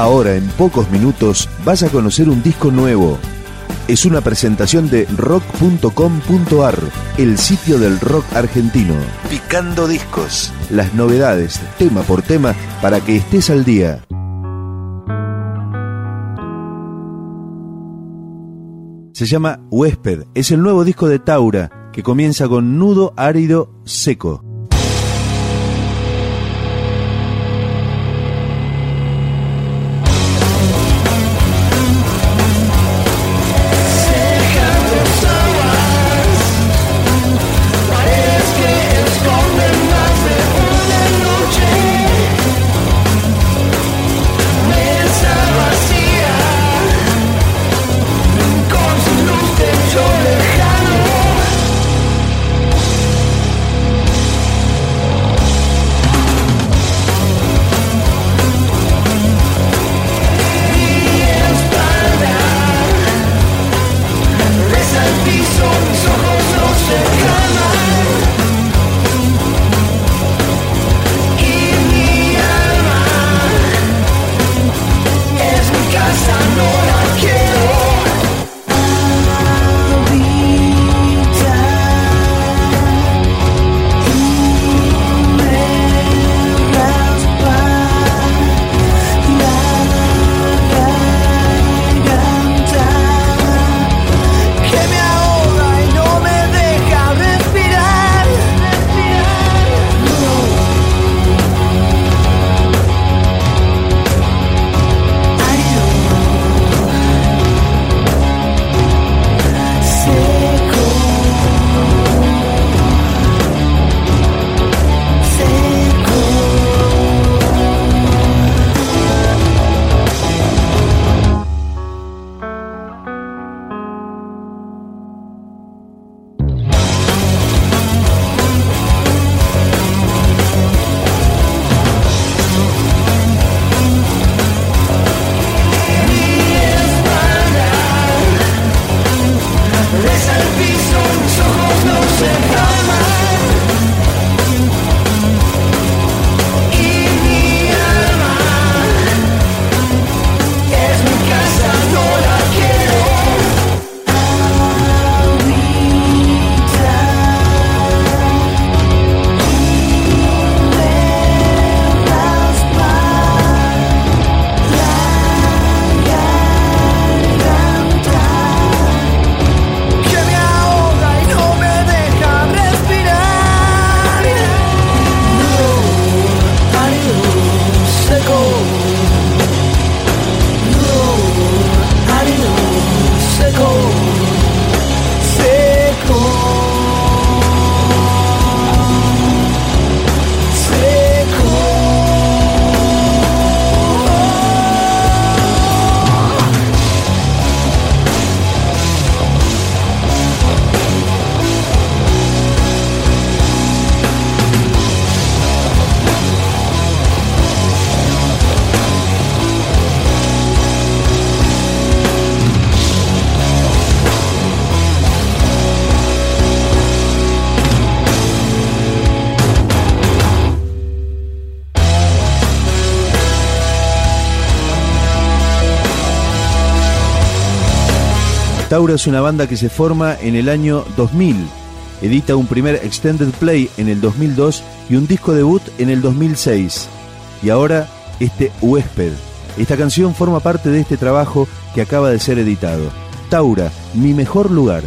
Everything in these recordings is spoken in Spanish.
Ahora, en pocos minutos, vas a conocer un disco nuevo. Es una presentación de rock.com.ar, el sitio del rock argentino. Picando discos. Las novedades, tema por tema, para que estés al día. Se llama Huésped. Es el nuevo disco de Taura, que comienza con nudo árido seco. Taura es una banda que se forma en el año 2000. Edita un primer extended play en el 2002 y un disco debut en el 2006. Y ahora este Huésped. Esta canción forma parte de este trabajo que acaba de ser editado. Taura, mi mejor lugar.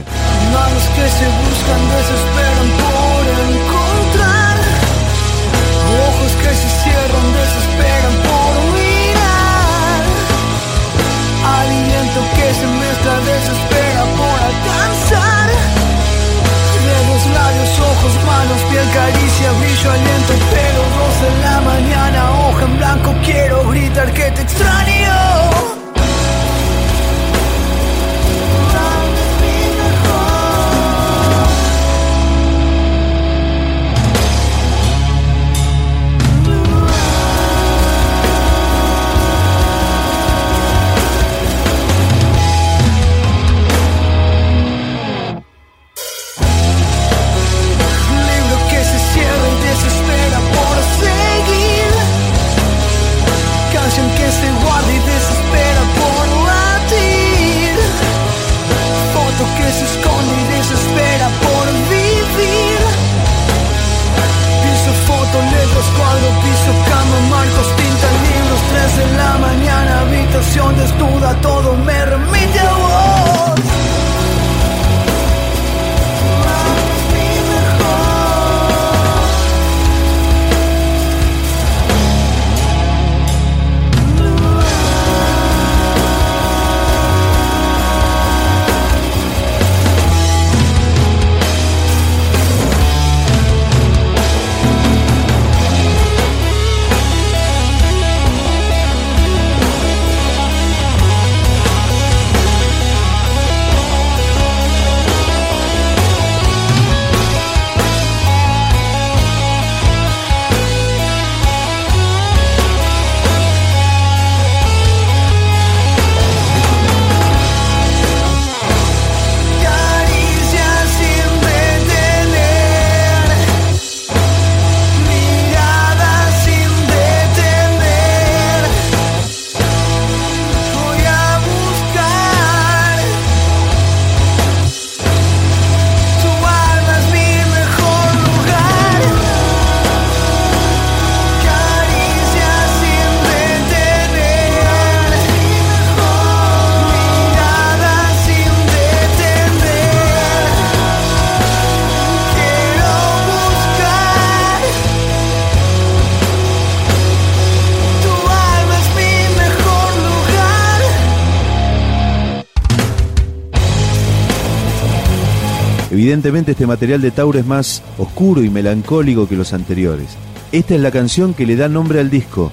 Evidentemente este material de Tauro es más oscuro y melancólico que los anteriores. Esta es la canción que le da nombre al disco,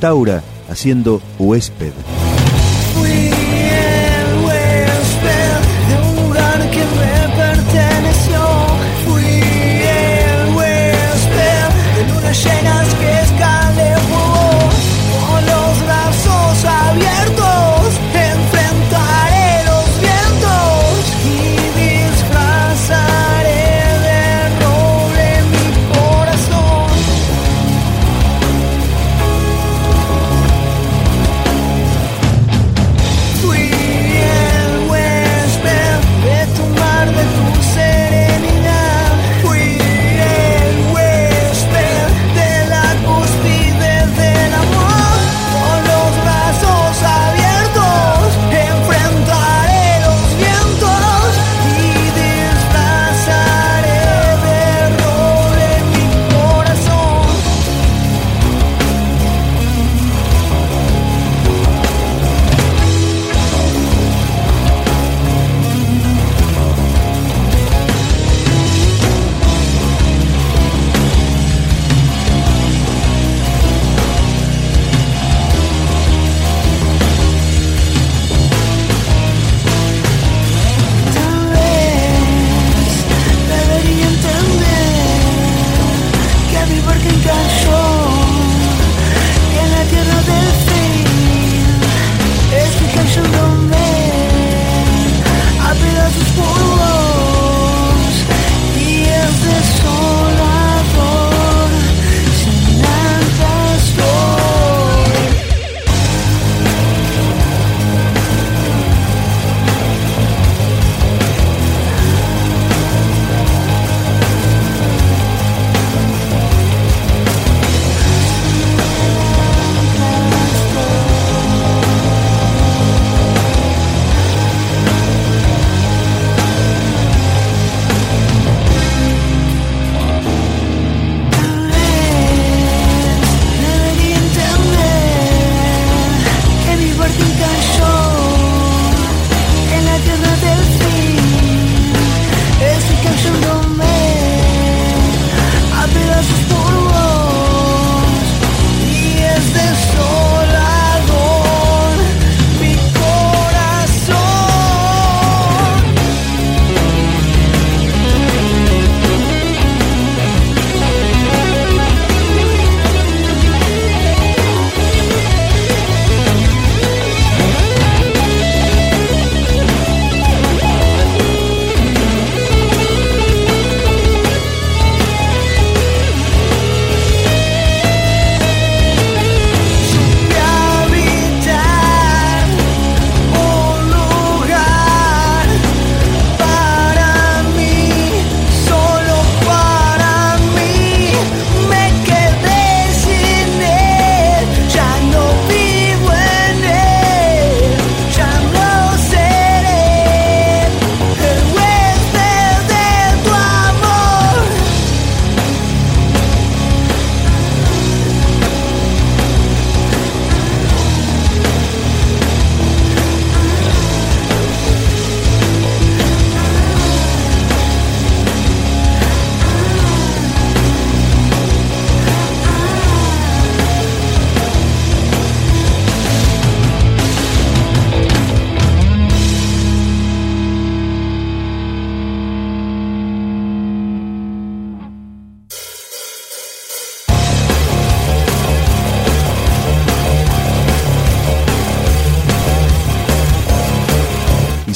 Taura haciendo huésped.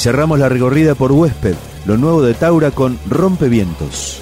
Cerramos la recorrida por Huésped, lo nuevo de Taura con Rompevientos.